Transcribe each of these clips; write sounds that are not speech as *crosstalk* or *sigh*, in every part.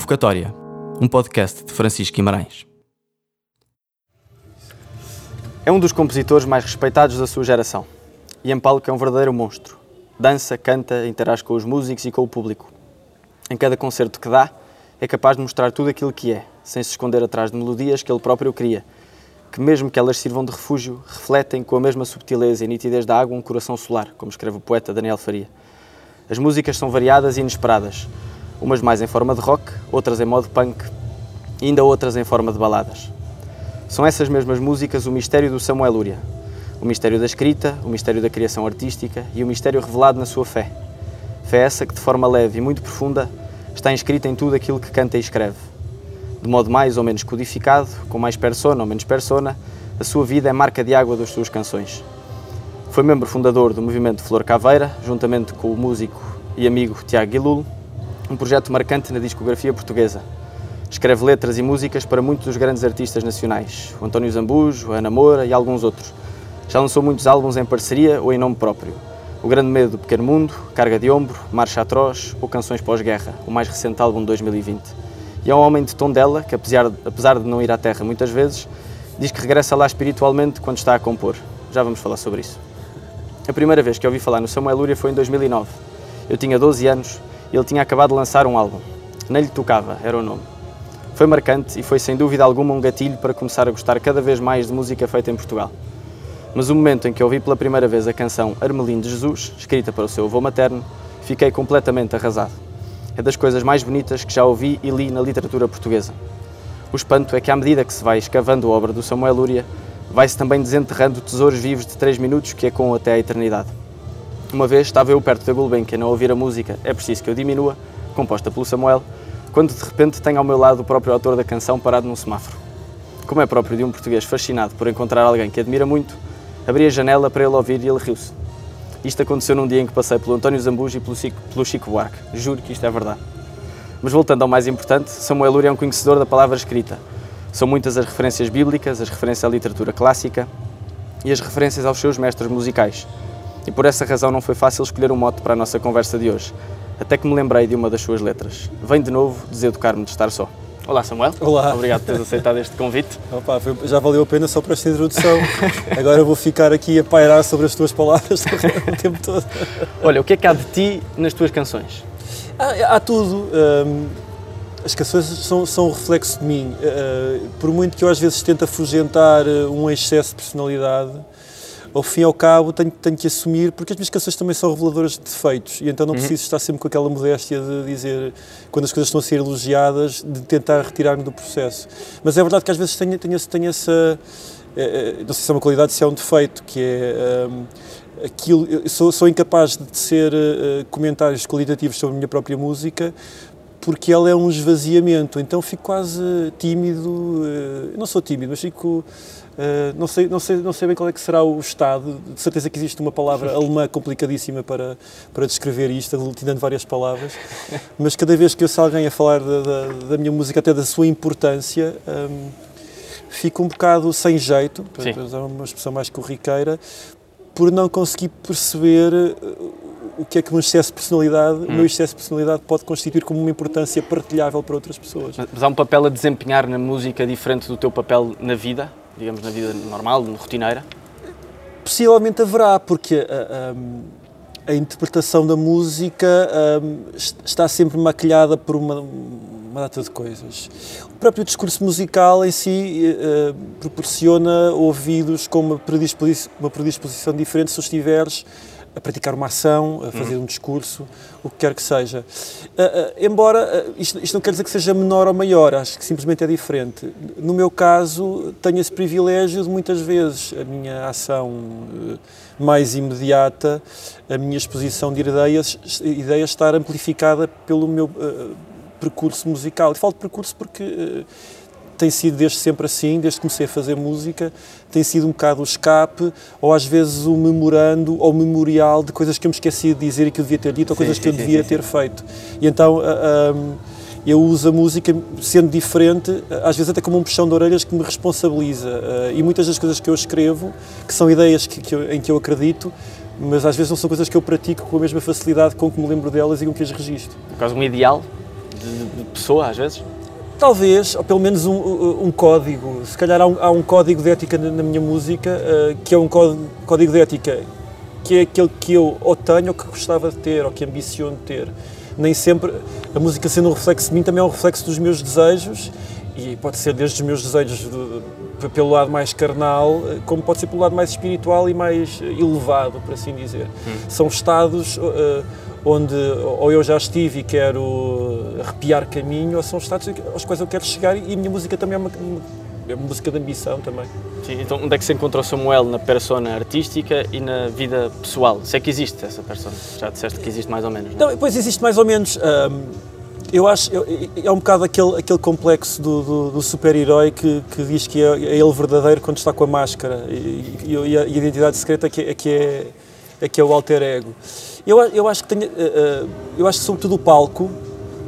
Convocatória, um podcast de Francisco Guimarães. É um dos compositores mais respeitados da sua geração. Em palco é um verdadeiro monstro. Dança, canta, interage com os músicos e com o público. Em cada concerto que dá, é capaz de mostrar tudo aquilo que é, sem se esconder atrás de melodias que ele próprio cria, que mesmo que elas sirvam de refúgio, refletem com a mesma subtileza e nitidez da água um coração solar, como escreve o poeta Daniel Faria. As músicas são variadas e inesperadas, umas mais em forma de rock, outras em modo punk e ainda outras em forma de baladas. São essas mesmas músicas o mistério do Samuel Lúria, o mistério da escrita, o mistério da criação artística e o mistério revelado na sua fé. Fé essa que, de forma leve e muito profunda, está inscrita em tudo aquilo que canta e escreve. De modo mais ou menos codificado, com mais persona ou menos persona, a sua vida é marca de água das suas canções. Foi membro fundador do movimento Flor Caveira, juntamente com o músico e amigo Tiago Guilulo, um projeto marcante na discografia portuguesa. Escreve letras e músicas para muitos dos grandes artistas nacionais, o António Zambujo, a Ana Moura e alguns outros. Já lançou muitos álbuns em parceria ou em nome próprio. O Grande Medo do Pequeno Mundo, Carga de Ombro, Marcha Atroz ou Canções Pós-Guerra, o mais recente álbum de 2020. E é um homem de Tondela que, apesar, apesar de não ir à Terra muitas vezes, diz que regressa lá espiritualmente quando está a compor. Já vamos falar sobre isso. A primeira vez que ouvi falar no Samuel Lúria foi em 2009. Eu tinha 12 anos ele tinha acabado de lançar um álbum. Nem lhe tocava, era o nome. Foi marcante e foi sem dúvida alguma um gatilho para começar a gostar cada vez mais de música feita em Portugal. Mas o momento em que ouvi pela primeira vez a canção Armelino de Jesus, escrita para o seu avô materno, fiquei completamente arrasado. É das coisas mais bonitas que já ouvi e li na literatura portuguesa. O espanto é que, à medida que se vai escavando a obra do Samuel Lúria, vai-se também desenterrando tesouros vivos de três minutos que ecoam até à eternidade. Uma vez estava eu perto da Gulbenkian a ouvir a música É Preciso Que Eu Diminua, composta pelo Samuel, quando de repente tenho ao meu lado o próprio autor da canção parado num semáforo. Como é próprio de um português fascinado por encontrar alguém que admira muito, abri a janela para ele ouvir e ele riu-se. Isto aconteceu num dia em que passei pelo António Zambujo e pelo Chico, Buarque. Juro que isto é verdade. Mas voltando ao mais importante, Samuel Lúria é um conhecedor da palavra escrita. São muitas as referências bíblicas, as referências à literatura clássica e as referências aos seus mestres musicais. E por essa razão não foi fácil escolher um mote para a nossa conversa de hoje até que me lembrei de uma das suas letras. Vem de novo deseducar-me de estar só. Olá Samuel. Olá. Obrigado por teres aceitado este convite. *laughs* Opa, foi, já valeu a pena só para esta introdução. Agora vou ficar aqui a pairar sobre as tuas palavras *laughs* o tempo todo. Olha, o que é que há de ti nas tuas canções? Há, há tudo. Um, as canções são, são um reflexo de mim. Uh, por muito que eu às vezes tente afugentar uh, um excesso de personalidade, ao fim e ao cabo tenho, tenho que assumir, porque as minhas canções também são reveladoras de defeitos, e então não uhum. preciso estar sempre com aquela modéstia de dizer, quando as coisas estão a ser elogiadas, de tentar retirar-me do processo. Mas é verdade que às vezes tenho, tenho, tenho essa. É, não sei se é uma qualidade, se é um defeito, que é. Um, aquilo, sou, sou incapaz de ser uh, comentários qualitativos sobre a minha própria música porque ela é um esvaziamento, então fico quase tímido, não sou tímido, mas fico Uh, não, sei, não, sei, não sei bem qual é que será o estado, de certeza que existe uma palavra *laughs* alemã complicadíssima para, para descrever isto, aglutinando várias palavras, mas cada vez que eu ouço alguém a falar da, da, da, minha música, até da sua importância, um, fico um bocado sem jeito, para usar uma expressão mais corriqueira, por não conseguir perceber o que é que um excesso de personalidade, hum. o meu excesso de personalidade pode constituir como uma importância partilhável para outras pessoas. Mas há um papel a desempenhar na música diferente do teu papel na vida? Digamos, na vida normal, rotineira? Possivelmente haverá, porque a, a, a interpretação da música está sempre maquilhada por uma, uma, data de coisas. O próprio discurso musical em si proporciona ouvidos com uma predisposição, uma predisposição diferente se os estiveres a praticar uma ação, a fazer uhum. um discurso, o que quer que seja. Uh, uh, embora uh, isto, isto, não quer dizer que seja menor ou maior, acho que simplesmente é diferente. No meu caso, tenho esse privilégio de muitas vezes a minha ação mais imediata, a minha exposição de ideias, ideias estar amplificada pelo meu percurso musical. E falo de percurso porque tem sido desde sempre assim, desde que comecei a fazer música, tem sido um bocado o escape, ou às vezes o memorando ou memorial de coisas que eu me esqueci de dizer e que eu devia ter dito, ou sim, coisas sim, que eu sim, devia ter feito. E então eu uso a música, sendo diferente, às vezes até como um puxão de orelhas que me responsabiliza. Uh, e muitas das coisas que eu escrevo, que são ideias que, que eu, em que eu acredito, mas às vezes não são coisas que eu pratico com a mesma facilidade com que me lembro delas e com que as registro. Causa um ideal de, de pessoa, às vezes? Talvez, ou pelo menos um, um código. Se calhar há um, há um, código de ética na minha música, uh, que é um código de ética que é aquele que eu ou tenho ou que gostava de ter, ou que ambiciono ter. Nem sempre, a música sendo um reflexo de mim, também é um reflexo dos meus desejos, e pode ser desde os meus desejos de, pelo lado mais carnal, como pode ser pelo lado mais espiritual e mais elevado, por assim dizer. Hum. São estados. Uh, onde ou eu já estive e quero arrepiar caminho, ou são estados aos quais eu quero chegar e a minha música também é uma, é uma música de ambição também. Sim, então onde é que se encontra o Samuel na persona artística e na vida pessoal? Se é que existe essa persona? Já disseste que existe mais ou menos, não, é? não Pois existe mais ou menos. eu acho, é um bocado aquele, aquele complexo do, do, do super-herói que, que diz que é, é, ele verdadeiro quando está com a máscara e, e, e a identidade secreta é que é, que é, é, que é o alter ego. Eu, eu, acho que tenho, uh, eu acho que sobretudo o palco,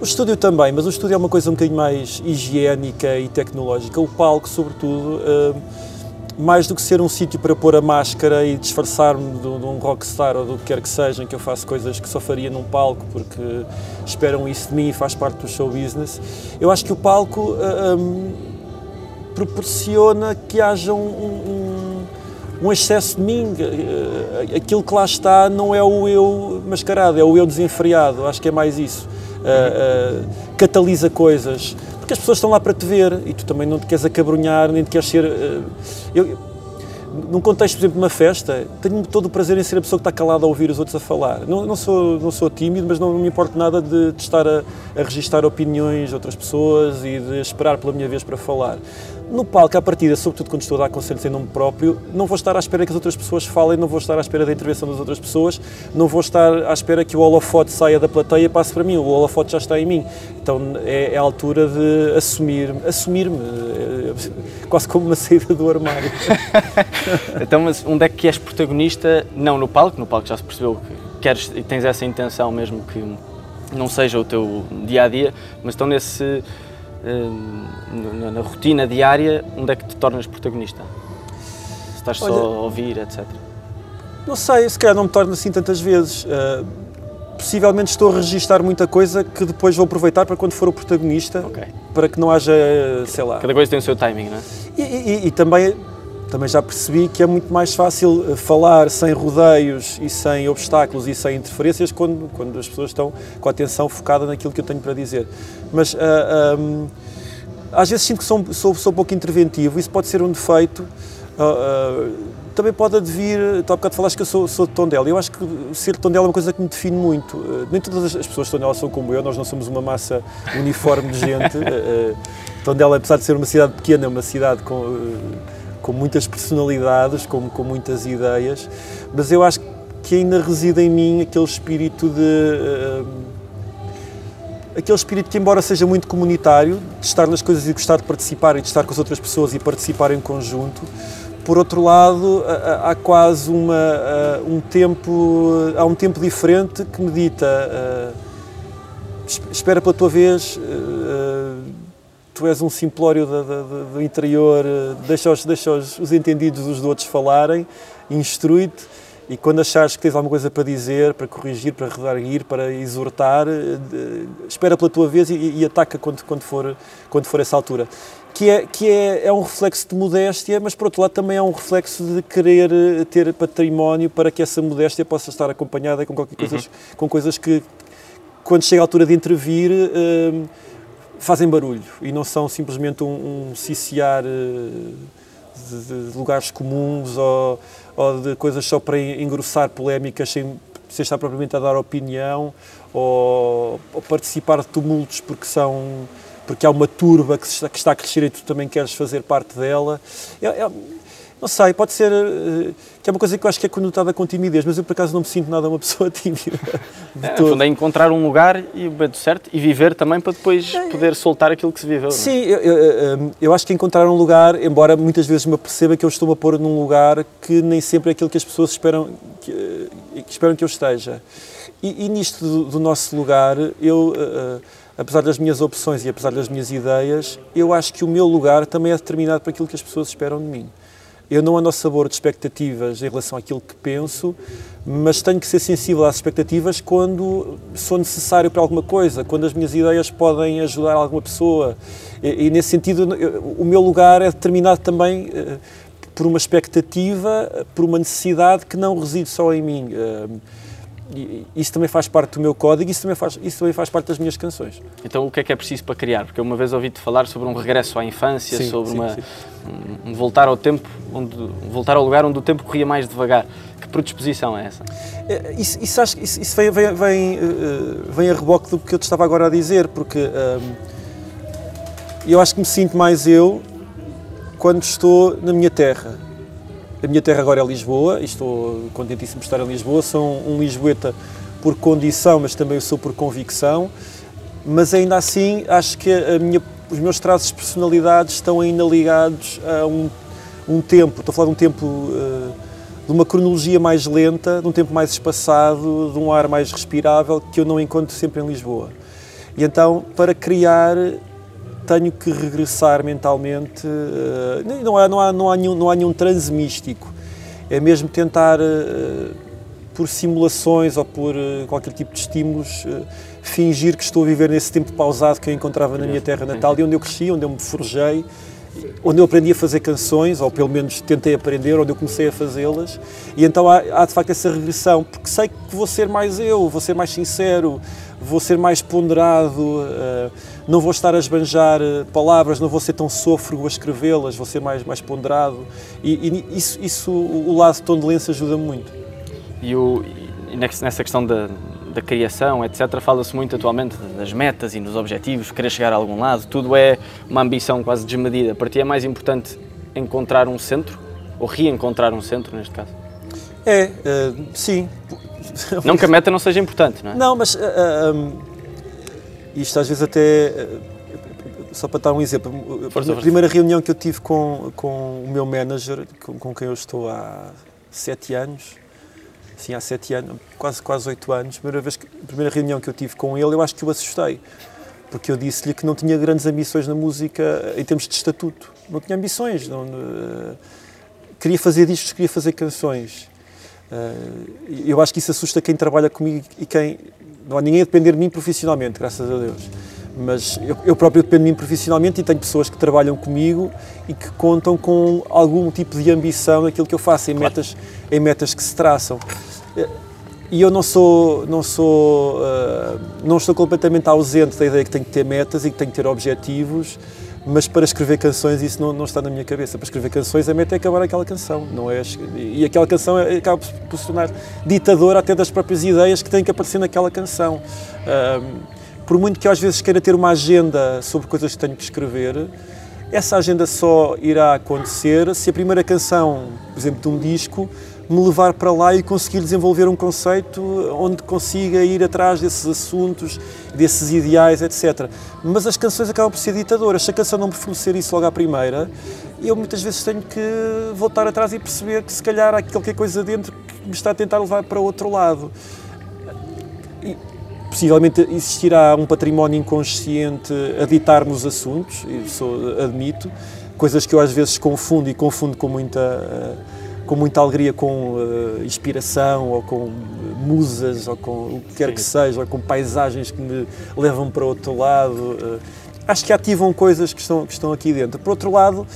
o estúdio também, mas o estúdio é uma coisa um bocadinho mais higiênica e tecnológica. O palco, sobretudo, uh, mais do que ser um sítio para pôr a máscara e disfarçar-me de, um rockstar ou do que quer que seja, em que eu faço coisas que só faria num palco porque esperam isso de mim e faz parte do show business, eu acho que o palco um, proporciona que haja um, um um excesso de mim. Eh, aquilo que lá está não é o eu mascarado, é o eu desenfreado. Acho que é mais isso. Uh, uh, catalisa coisas. Porque as pessoas estão lá para te ver e tu também não te queres acabrunhar, nem te queres ser. Uh, eu, num contexto, por exemplo, de uma festa, tenho todo o prazer em ser a pessoa que está calada a ouvir os outros a falar. Não, não, sou, não sou tímido, mas não me importa nada de, de estar a, a registar opiniões de outras pessoas e de esperar pela minha vez para falar. No palco, à partida, sobretudo quando estou a dar conselhos em nome próprio, não vou estar à espera que as outras pessoas falem, não vou estar à espera da intervenção das outras pessoas, não vou estar à espera que o holofote saia da plateia e passe para mim, o holofote já está em mim. Então é, é a altura de assumir-me, assumir-me, é, quase como uma *laughs* saída do armário. *laughs* então, mas onde é que és protagonista? Não no palco, no palco já se percebeu que queres e tens essa intenção mesmo que não seja o teu dia a dia, mas estão nesse na, na, rotina diária, onde é que te tornas protagonista? Se estás Olha, só a ouvir, etc. Não sei, se calhar não me torno assim tantas vezes. Uh, possivelmente estou a registar muita coisa que depois vou aproveitar para quando for o protagonista, okay. para que não haja, sei lá... Cada coisa tem o seu timing, não é? E, e, e também também já percebi que é muito mais fácil eh, falar sem rodeios e sem obstáculos e sem interferências quando, quando as pessoas estão com a atenção focada naquilo que eu tenho para dizer. Mas uh, ah, um, às vezes sinto que sou, sou, sou pouco interventivo, isso pode ser um defeito. Uh, uh, também pode advir, tu há bocado falaste que eu sou, sou de Tondela, eu acho que ser de Tondela é uma coisa que me define muito. Uh, nem todas as pessoas de Tondela são como eu, nós não somos uma massa uniforme de gente. *laughs* Tondela, apesar de ser uma cidade pequena, é uma cidade com com muitas personalidades, com, com muitas ideias, mas eu acho que ainda reside em mim aquele espírito de. Uh, aquele espírito que, embora seja muito comunitário, de estar nas coisas e gostar de participar e de estar com as outras pessoas e participar em conjunto, por outro lado, há quase uma, um tempo, há um tempo diferente que medita, uh, espera pela tua vez, uh, tu és um simplório do, do, do interior, eh, deixa, os, deixa os, os entendidos dos outros falarem, instrui-te e quando achares que tens alguma coisa para dizer, para corrigir, para redarguir, para exortar, eh, espera pela tua vez e, e ataca quando, quando, for, quando for essa altura. Que, é, que é, é um reflexo de modéstia, mas por outro lado também é um reflexo de querer eh, ter património para que essa modéstia possa estar acompanhada com, qualquer coisas, uhum. com coisas que, quando chega a altura de intervir, fazem barulho e não são simplesmente um, um ciciar eh, de, de, lugares comuns ou, ou, de coisas só para engrossar polémicas sem, sem estar propriamente a dar opinião ou, ou, participar de tumultos porque são porque há uma turba que está, a crescer e tu também queres fazer parte dela. É, é, não sei, pode ser eh, que é uma coisa que eu acho que é conotada com timidez, mas eu por acaso não me sinto nada uma *laughs* pessoa tímida. É, no fundo é encontrar um lugar e o momento certo e viver também para depois é, poder soltar aquilo que se viveu. Sim, eu, eu, eu, acho que encontrar um lugar, embora muitas vezes me perceba que eu estou a pôr num lugar que nem sempre é aquilo que as pessoas esperam que, que esperam que eu esteja. E, e nisto do, do, nosso lugar, eu. Uh, apesar das minhas opções e apesar das minhas ideias, eu acho que o meu lugar também é determinado por aquilo que as pessoas esperam de mim. Eu não ando ao sabor de expectativas em relação àquilo que penso, mas tenho que ser sensível às expectativas quando sou necessário para alguma coisa, quando as minhas ideias podem ajudar alguma pessoa. E, e nesse sentido, eu, o meu lugar é determinado também uh, por uma expectativa, por uma necessidade que não reside só em mim. Uh, isso também faz parte do meu código, isso também faz, isso também faz parte das minhas canções. Então, o que é que é preciso para criar? Porque uma vez ouvi-te falar sobre um regresso à infância, sim, sobre sim, uma, sim. Um, voltar ao tempo, onde, voltar ao lugar onde o tempo corria mais devagar. Que predisposição é essa? É, isso, isso, acho, isso, isso vem, vem, vem, eh, vem, a reboque do que eu te estava agora a dizer, porque um, eu acho que me sinto mais eu quando estou na minha terra a minha terra agora é Lisboa e estou contentíssimo de estar em Lisboa. Sou um lisboeta por condição, mas também sou por convicção. Mas ainda assim, acho que minha, os meus traços de personalidade estão ainda ligados a um, um tempo. Estou a falar de um tempo, uh, de uma cronologia mais lenta, de um tempo mais espaçado, de um ar mais respirável que eu não encontro sempre em Lisboa. E então, para criar tenho que regressar mentalmente. Uh, não, há, não, há, não, há nenhum, não há nenhum transe místico. É mesmo tentar, uh, por simulações ou por uh, qualquer tipo de estímulos, fingir que estou a viver nesse tempo pausado que eu encontrava na minha terra natal e onde eu cresci, onde eu me forjei, onde eu aprendi a fazer canções, ou pelo menos tentei aprender, onde eu comecei a fazê-las. E então há, há de facto essa regressão, porque sei que vou ser mais eu, vou ser mais sincero, vou ser mais ponderado, uh, não vou estar a esbanjar uh, palavras, não vou ser tão sôfrego a escrevê-las, vou ser mais, mais ponderado. E, e isso, isso, o lado de tondelense ajuda muito. E, o, e nessa questão da, da criação, etc., fala-se muito atualmente das metas e dos objetivos, querer chegar a algum lado, tudo é uma ambição quase desmedida. Para ti é mais importante encontrar um centro, ou reencontrar um centro, neste caso? É, uh, sim. *laughs* Não que a meta não seja importante, não é? Não, mas uh, uh, um, isto às vezes até. só para dar um exemplo, a primeira reunião que eu tive com, com o meu manager, com, com quem eu estou há sete anos, sim, há sete anos, quase quase oito anos, primeira, vez que, a primeira reunião que eu tive com ele, eu acho que o assustei, porque eu disse-lhe que não tinha grandes ambições na música em termos de estatuto, não tinha ambições, não, uh, queria fazer discos, queria fazer canções. Uh, eu acho que isso assusta quem trabalha comigo e quem. Não há ninguém a depender de mim profissionalmente, graças a Deus. Mas eu, eu próprio dependo de mim profissionalmente e tenho pessoas que trabalham comigo e que contam com algum tipo de ambição naquilo que eu faço, em, metas, em metas que se traçam. E eu não sou, não sou, uh, não estou completamente ausente da ideia que tenho que ter metas e que tenho que ter objetivos, mas para escrever canções isso não, não está na minha cabeça. Para escrever canções a meta é acabar aquela canção, não é? E aquela canção é, acaba por se tornar ditadora até das próprias ideias que têm que aparecer naquela canção. Por muito que eu às vezes queira ter uma agenda sobre coisas que tenho que escrever, essa agenda só irá acontecer se a primeira canção, por exemplo, de um disco, me levar para lá e conseguir desenvolver um conceito onde consiga ir atrás desses assuntos, desses ideais, etc. Mas as canções acabam por ser ditadoras. Se a canção não me fornecer isso logo à primeira, eu muitas vezes tenho que voltar atrás e perceber que se calhar há qualquer coisa dentro que me está a tentar levar para outro lado. E, possivelmente existirá um património inconsciente a ditar-me os assuntos, isso admito, coisas que eu às vezes confundo e confundo com muita com muita alegria com uh, inspiração ou com musas ou com o que quer Sim. que seja, ou com paisagens que me levam para outro lado. Uh, acho que ativam coisas que estão, que estão aqui dentro. Por outro lado,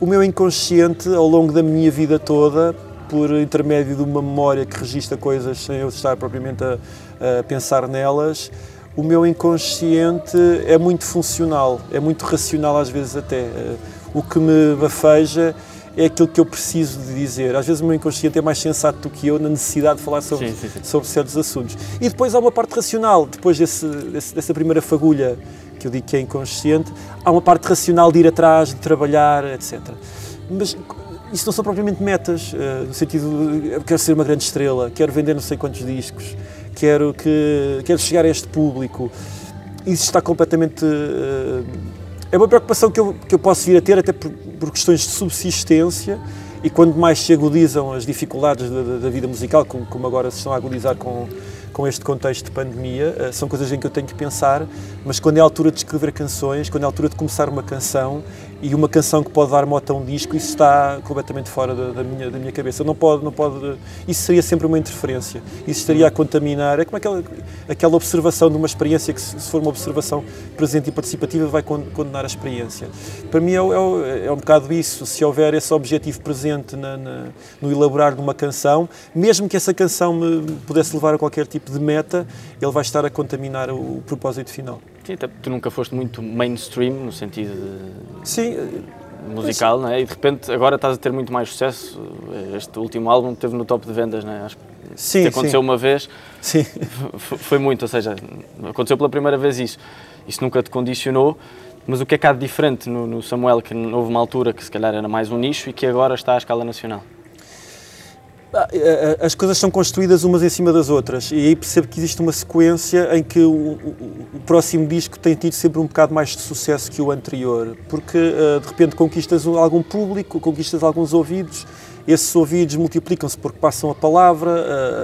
o meu inconsciente, ao longo da minha vida toda, por intermédio de uma memória que registra coisas sem eu estar propriamente a, a pensar nelas, o meu inconsciente é muito funcional, é muito racional às vezes até. O que me bafeja é aquilo que eu preciso de dizer. Às vezes o meu inconsciente é mais sensato do que eu na necessidade de falar sobre, sim, sim, sim. sobre certos assuntos. E depois há uma parte racional, depois desse, desse, dessa primeira fagulha que eu digo que é inconsciente, há uma parte racional de ir atrás, de trabalhar, etc. Mas isso não são propriamente metas, uh, no sentido de eu quero ser uma grande estrela, quero vender não sei quantos discos, quero, que, quero chegar a este público. Isso está completamente. É uma preocupação que eu, que eu posso vir a ter até por, por questões de subsistência e quando mais se agudizam as dificuldades da, da vida musical, como, como, agora se estão a agudizar com, com este contexto de pandemia, uh, são coisas em que eu tenho que pensar, mas quando é a altura de escrever canções, quando é a altura de começar uma canção, e uma canção que pode dar moto a um disco, isso está completamente fora da, da, minha, da minha cabeça. Não pode, não pode, isso seria sempre uma interferência. Isso estaria a contaminar. É como aquela, aquela observação de uma experiência que, se for uma observação presente e participativa, vai condenar a experiência. Para mim é, é, é um bocado isso. Se houver esse objetivo presente na, na, no elaborar de uma canção, mesmo que essa canção me pudesse levar a qualquer tipo de meta, ele vai estar a contaminar o, o propósito final. Sim, tu nunca foste muito mainstream no sentido de... Sim, musical, não é? E de repente agora estás a ter muito mais sucesso. Este último álbum teve no top de vendas, não é? Acho que sim, aconteceu sim. uma vez, sim. foi muito, ou seja, aconteceu pela primeira vez isso. Isso nunca te condicionou, mas o que é que há de diferente no, no Samuel, que houve uma altura que se calhar era mais um nicho e que agora está à escala nacional? Ah, eh, eh, as coisas são construídas umas em cima das outras. E aí percebo que existe uma sequência em que o, o, o, próximo disco tem tido sempre um bocado mais de sucesso que o anterior, porque uh, de repente conquistas algum público, conquistas alguns ouvidos, esses ouvidos multiplicam-se porque passam a palavra,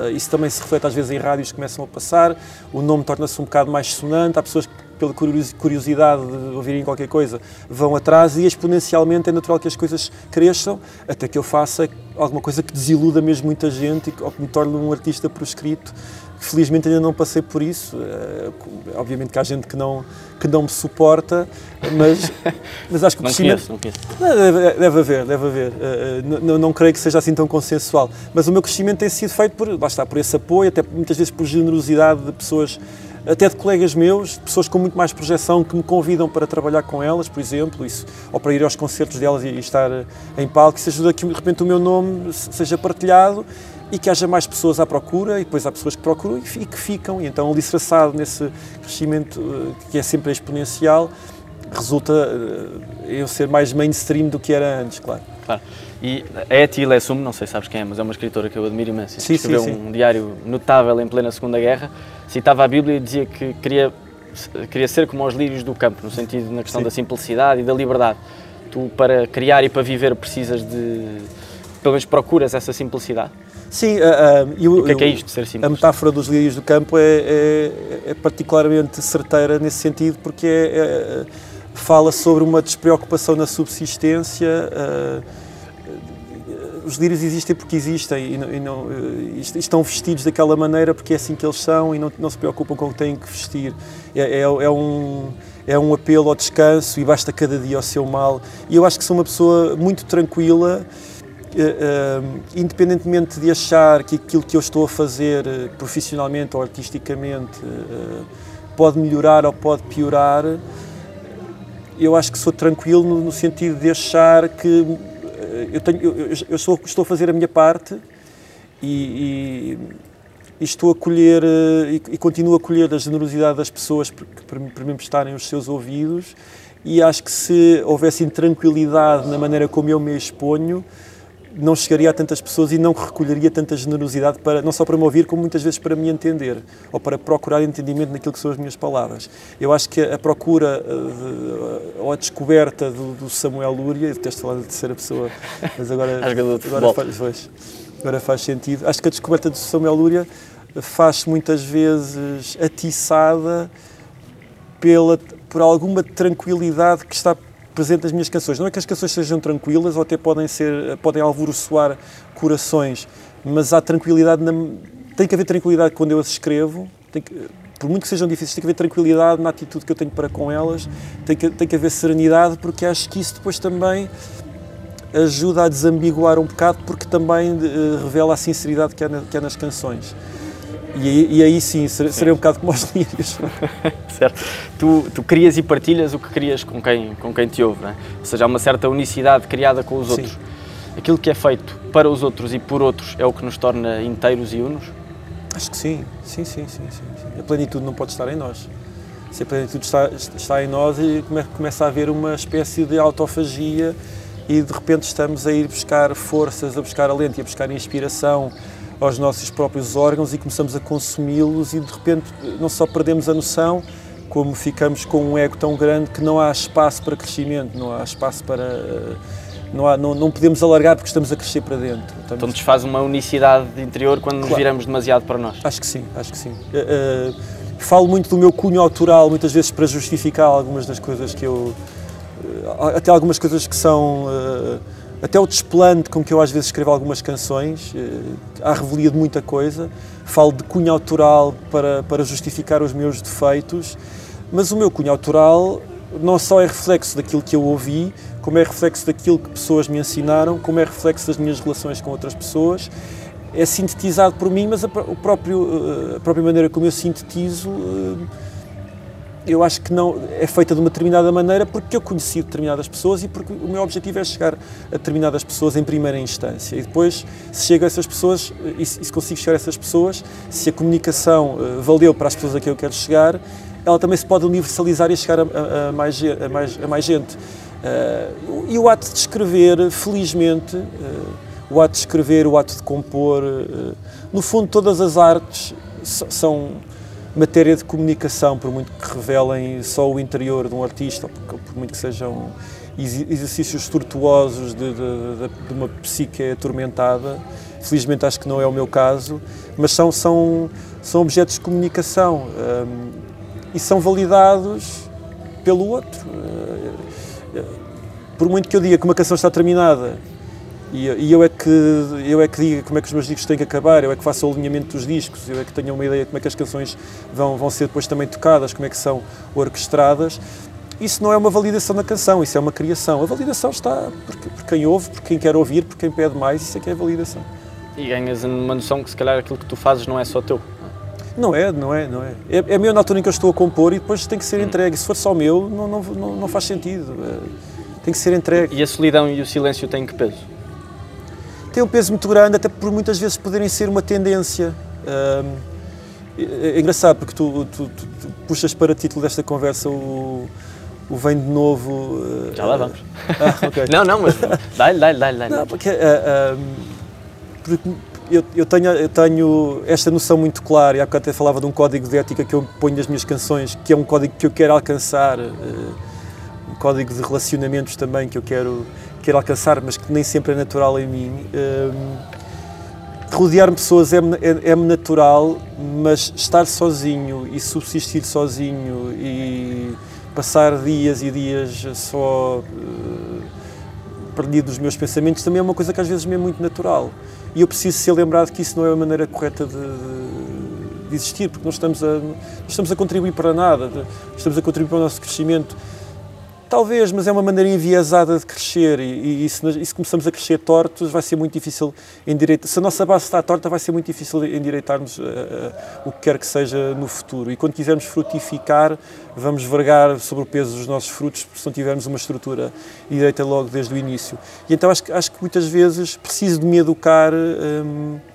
uh, isso também se reflete às vezes em rádios que começam a passar, o nome torna-se um bocado mais sonante, há pessoas que pela curiosidade de ouvirem qualquer coisa, vão atrás e exponencialmente é natural que as coisas cresçam, até que eu faça alguma coisa que desiluda mesmo muita gente ou que me torne um artista proscrito. Felizmente ainda não passei por isso. Eh, obviamente que há gente que não, que não me suporta, mas, *laughs* mas acho que o não crescimento. Conheço, não conheço. Deve, haver, deve haver. Eh, não, não creio que seja assim tão consensual. Mas o meu crescimento tem sido feito por, lá está, por esse apoio, até muitas vezes por generosidade de pessoas até de colegas meus, pessoas com muito mais projeção que me convidam para trabalhar com elas, por exemplo, isso, ou para ir aos concertos delas e, e estar eh, em palco, isso ajuda que de repente o meu nome seja partilhado e que haja mais pessoas à procura e depois há pessoas que procuram e, que ficam. E então, alicerçado nesse crescimento eh, que é sempre exponencial, resulta eh, eu ser mais mainstream do que era antes, claro. Claro. E a Eti Lessum, não sei se sabes quem é, mas é uma escritora que eu admiro imenso. Sim, Escreveu sim, um diário notável em plena Segunda Guerra, citava a Bíblia e dizia que queria, queria ser como os lírios do campo, no sentido na questão sim. da simplicidade e da liberdade. Tu, para criar e para viver, precisas de. pelo menos procuras essa simplicidade. Sim, uh, uh, o que é, que é isto, ser simples? A metáfora dos lírios do campo é, é, é particularmente certeira nesse sentido, porque é, é, fala sobre uma despreocupação na subsistência. Uh, os lírios existem porque existem e, não, e não, eh, estão vestidos daquela maneira porque é assim que eles são e não, não se preocupam com o que têm que vestir. É, é, é, um, é um apelo ao descanso e basta cada dia ao seu mal. E eu acho que sou uma pessoa muito tranquila, uh, uh, independentemente de achar que aquilo que eu estou a fazer uh, profissionalmente ou artisticamente pode melhorar ou pode piorar. Eu acho que sou tranquilo no, no sentido de achar que eu, tenho, eu, eu sou, estou a fazer a minha parte e, e, e estou a colher eh, e, e, continuo a colher a generosidade das pessoas para me prestarem os seus ouvidos. E acho que se houvesse intranquilidade na maneira como eu me exponho, não chegaria a tantas pessoas e não recolheria tanta generosidade para não só para me ouvir, como muitas vezes para me entender ou para procurar entendimento naquilo que são as minhas palavras. Eu acho que a procura eh, de, ou a descoberta do, do Samuel Lúria, detesto falar de terceira pessoa, mas agora, *laughs* agora, faz, agora faz sentido. Acho que a descoberta do Samuel Lúria faz muitas vezes atiçada pela, por alguma tranquilidade que está presente nas minhas canções. Não é que as canções sejam tranquilas ou até podem ser podem alvoroçoar corações, mas há tranquilidade na, tem que haver tranquilidade quando eu as escrevo. Que, por muito que sejam difíceis, tem que haver tranquilidade na atitude que eu tenho para com elas, tem que, tem que haver serenidade, porque acho que isso depois também ajuda a desambiguar um bocado, porque também uh, revela a sinceridade que há, na, que há nas canções. E, e aí sim, seria um bocado como os lírios. *laughs* certo. Tu, tu crias e partilhas o que crias com quem, com quem te ouve, é? ou seja, há uma certa unicidade criada com os sim. outros. Aquilo que é feito para os outros e por outros é o que nos torna inteiros e unos? Acho que sim, sim, sim, sim. sim. A plenitude não pode estar em nós. Se a plenitude está, está em nós e começa a haver uma espécie de autofagia e de repente estamos a ir buscar forças, a buscar alento e a buscar inspiração aos nossos próprios órgãos e começamos a consumi-los e de repente não só perdemos a noção, como ficamos com um ego tão grande que não há espaço para crescimento, não há espaço para. Eh, não, há, não, não podemos alargar porque estamos a crescer para dentro. Estamos... Então nos faz uma unicidade interior quando claro. nos viramos demasiado para nós. Acho que sim, acho que sim. Uh, uh, falo muito do meu cunho autoral, muitas vezes para justificar algumas das coisas que eu, uh, até algumas coisas que são. Até o desplante com que eu às vezes escrevo algumas canções, há revelia de muita coisa. Falo de cunho autoral para, para justificar os meus defeitos, mas o meu cunho autoral não só é reflexo daquilo que eu ouvi, como é reflexo daquilo que pessoas me ensinaram, como é reflexo das minhas relações com outras pessoas. É sintetizado por mim, mas a, o próprio, a própria maneira como eu sintetizo eu acho que não é feita de uma determinada maneira porque eu conheci determinadas pessoas e porque o meu objetivo é chegar a determinadas pessoas em primeira instância. E depois, se chego a essas pessoas e se consigo chegar a essas pessoas, se a comunicação uh, valeu para as pessoas a quem eu quero chegar, ela também se pode universalizar e chegar a, a, mais, a, mais, a mais gente. Uh, e o ato de escrever, felizmente, uh, o ato de escrever, o ato de compor, no fundo, todas as artes são matéria de comunicação, por muito que revelem só o interior de um artista, por muito que sejam exercícios tortuosos de, de, de, uma psique atormentada, felizmente acho que não é o meu caso, mas são, são, são objetos de comunicação um, e são validados pelo outro. Uh, por muito que eu diga que uma canção está terminada e, e, eu, é que, eu é que digo como é que os meus discos têm que acabar, eu é que faço o alinhamento dos discos, eu é que tenho uma ideia de como é que as canções vão, vão ser depois também tocadas, como é que são orquestradas. Isso não é uma validação da canção, isso é uma criação. A validação está por, por quem ouve, por quem quer ouvir, por quem pede mais, isso é que é a validação. E ganhas uma noção que se calhar aquilo que tu fazes não é só teu. Não é, não é, não é. É, é meu na altura em que eu estou a compor e depois tem que ser hum. entregue. Se for só meu, não, não, não, não faz sentido. É, tem que ser entregue. E a solidão e o silêncio têm que peso? Tem um peso muito grande, até por muitas vezes poderem ser uma tendência. É, é, engraçado porque tu, tu, tu, tu, puxas para título desta conversa o, o Vem de Novo. Eh, Já lá vamos. Ah, okay. *laughs* não, não, mas dá-lhe, dá-lhe, dá-lhe. Não, porque, uh, porque eu, eu, tenho, eu tenho esta noção muito clara, e há bocado até falava de um código de ética que eu ponho nas minhas canções, que é um código que eu quero alcançar, uh, um código de relacionamentos também que eu quero quero alcançar, mas que nem sempre é natural em mim. Um, Rodear-me pessoas é-me é, é natural, mas estar sozinho e subsistir sozinho e passar dias e dias só uh, perdido dos meus pensamentos também é uma coisa que às vezes me é muito natural. E eu preciso ser lembrado que isso não é a maneira correta de, de existir, porque nós estamos, a, nós estamos a contribuir para nada, estamos a contribuir para o nosso crescimento Talvez, mas é uma maneira enviesada de crescer e, e, se, e, se, começamos a crescer tortos vai ser muito difícil endireitar. Se a nossa base está torta vai ser muito difícil endireitarmos uh, o que quer que seja no futuro. E quando quisermos frutificar, vamos vergar sobre o peso dos nossos frutos se não tivermos uma estrutura direita logo desde o início. E então acho, acho que muitas vezes preciso de me educar. Um,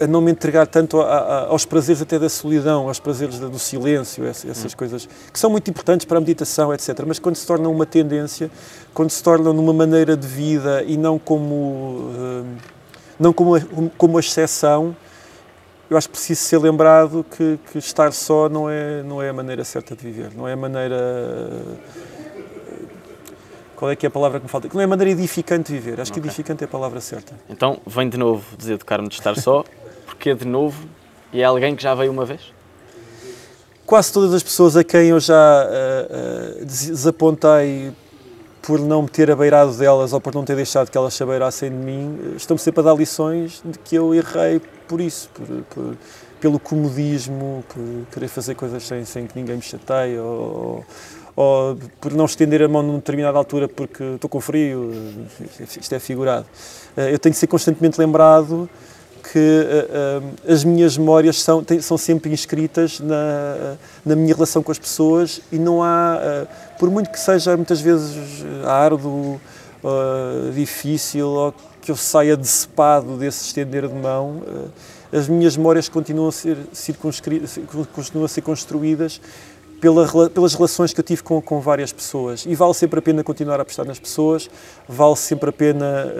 a não me entregar tanto a, a, aos prazeres até da solidão, aos prazeres do silêncio, essas, hum. coisas que são muito importantes para a meditação, etc. Mas quando se tornam uma tendência, quando se tornam numa maneira de vida e não como uh, não como como a exceção, eu acho que preciso ser lembrado que, que, estar só não é não é a maneira certa de viver, não é a maneira qual é que é a palavra que me falta? Não é a maneira edificante de viver. Acho okay. que edificante é a palavra certa. Então, vem de novo deseducar-me de estar só *laughs* porque de novo e é alguém que já veio uma vez? Quase todas as pessoas a quem eu já uh, uh, desapontei por não me ter abeirado delas ou por não ter deixado que elas se abeirassem de mim, estão-me sempre a dar lições de que eu errei por isso, por, por, pelo comodismo, por querer fazer coisas sem, sem que ninguém me chateie ou, ou por não estender a mão numa determinada altura porque estou com frio, isto é figurado. Eh, eu tenho de ser constantemente lembrado que uh, uh, as minhas memórias são, tem, são sempre inscritas na, na minha relação com as pessoas e não há, uh, por muito que seja muitas vezes árduo, difícil, ou que eu saia decepado desse estender de mão, as minhas memórias continuam a ser, continuam a ser construídas pela, pelas relações que eu tive com, com várias pessoas. E vale sempre a pena continuar a apostar nas pessoas, vale sempre a pena